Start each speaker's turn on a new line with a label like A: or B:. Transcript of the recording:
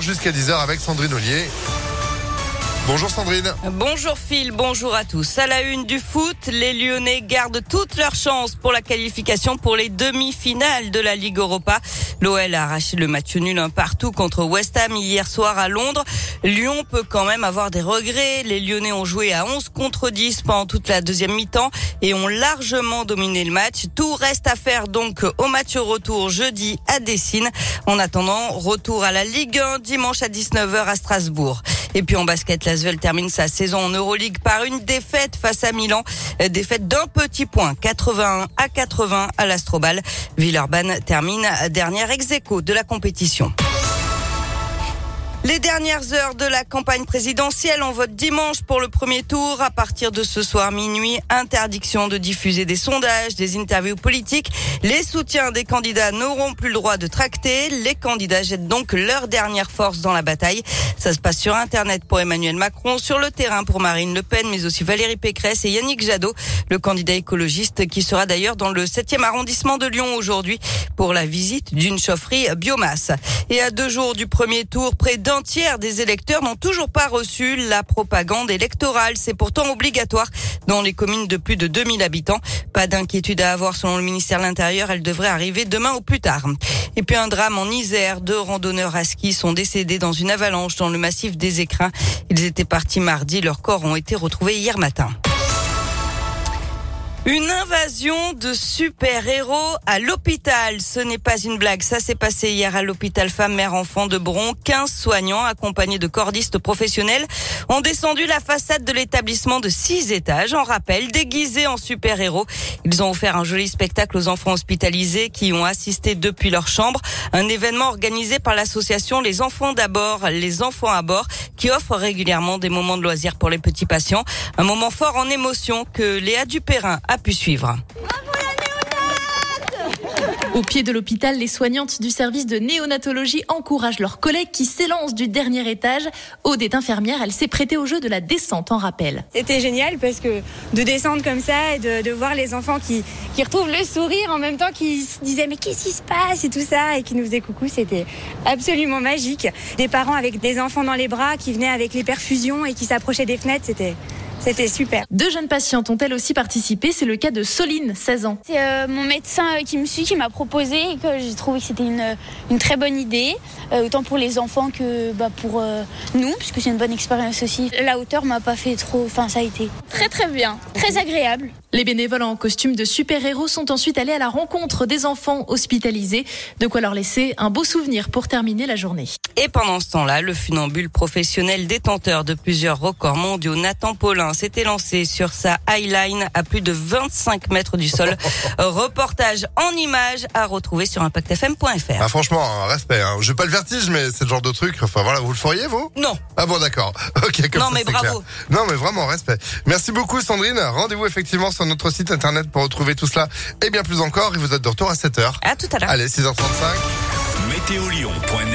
A: 7h jusqu'à 10h avec Sandrine Ollier. Bonjour Sandrine.
B: Bonjour Phil, bonjour à tous. À la une du foot, les Lyonnais gardent toutes leurs chances pour la qualification pour les demi-finales de la Ligue Europa. L'OL a arraché le match nul un partout contre West Ham hier soir à Londres. Lyon peut quand même avoir des regrets. Les Lyonnais ont joué à 11 contre 10 pendant toute la deuxième mi-temps et ont largement dominé le match. Tout reste à faire donc au match retour jeudi à Dessine. En attendant, retour à la Ligue 1 dimanche à 19h à Strasbourg. Et puis en basket, l'Asvel termine sa saison en Euroleague par une défaite face à Milan. Défaite d'un petit point, 81 à 80 à l'Astrobal. Villeurbanne termine dernière ex de la compétition. Les dernières heures de la campagne présidentielle, on vote dimanche pour le premier tour. À partir de ce soir minuit, interdiction de diffuser des sondages, des interviews politiques. Les soutiens des candidats n'auront plus le droit de tracter. Les candidats jettent donc leur dernière force dans la bataille. Ça se passe sur Internet pour Emmanuel Macron, sur le terrain pour Marine Le Pen, mais aussi Valérie Pécresse et Yannick Jadot, le candidat écologiste qui sera d'ailleurs dans le 7e arrondissement de Lyon aujourd'hui pour la visite d'une chaufferie biomasse. Et à deux jours du premier tour, près d'un des électeurs n'ont toujours pas reçu la propagande électorale. C'est pourtant obligatoire dans les communes de plus de 2000 habitants. Pas d'inquiétude à avoir selon le ministère de l'Intérieur. Elle devrait arriver demain ou plus tard. Et puis un drame en Isère. Deux randonneurs à ski sont décédés dans une avalanche dans le massif des Écrins. Ils étaient partis mardi. Leurs corps ont été retrouvés hier matin. Une invasion de super-héros à l'hôpital. Ce n'est pas une blague. Ça s'est passé hier à l'hôpital femme mère enfant de Bron. 15 soignants accompagnés de cordistes professionnels ont descendu la façade de l'établissement de 6 étages en rappel déguisés en super-héros. Ils ont offert un joli spectacle aux enfants hospitalisés qui ont assisté depuis leur chambre. Un événement organisé par l'association Les Enfants d'abord, les enfants à bord qui offre régulièrement des moments de loisirs pour les petits patients. Un moment fort en émotion que Léa Dupérin a pu suivre.
C: Au pied de l'hôpital, les soignantes du service de néonatologie encouragent leurs collègues qui s'élancent du dernier étage. Aude est infirmière, elle s'est prêtée au jeu de la descente en rappel.
D: C'était génial parce que de descendre comme ça et de, voir les enfants qui, qui retrouvent le sourire en même temps qui se disaient mais qu'est-ce qui se passe et tout ça et qui nous faisaient coucou, c'était absolument magique. Des parents avec des enfants dans les bras qui venaient avec les perfusions et qui s'approchaient des fenêtres, c'était c'était super.
C: Deux jeunes patientes ont elles aussi participé. C'est le cas de Soline, 16 ans.
E: C'est euh, mon médecin euh, qui me suit qui m'a proposé et que j'ai trouvé que c'était une, une, très bonne idée, euh, autant pour les enfants que bah, pour nous, puisque c'est une bonne expérience aussi. La hauteur m'a pas fait trop. Enfin, ça a été très très bien, très agréable.
C: Les bénévoles en costume de super-héros sont ensuite allés à la rencontre des enfants hospitalisés. De quoi leur laisser un beau souvenir pour terminer la journée.
B: Et pendant ce temps-là, le funambule professionnel détenteur de plusieurs records mondiaux, Nathan Paulin, s'était lancé sur sa highline à plus de 25 mètres du sol. Reportage en images à retrouver sur impactfm.fr.
A: Ah, franchement, respect. Hein. Je veux pas le vertige, mais c'est le genre de truc. Enfin voilà, vous le feriez vous?
B: Non.
A: Ah bon, d'accord. Ok.
B: Comme non mais bravo.
A: Non mais vraiment respect. Merci beaucoup Sandrine. Rendez-vous effectivement sur notre site internet pour retrouver tout cela et bien plus encore. Et vous êtes de retour à 7h.
B: À tout à l'heure.
A: Allez, 6h35.
F: Météolion.net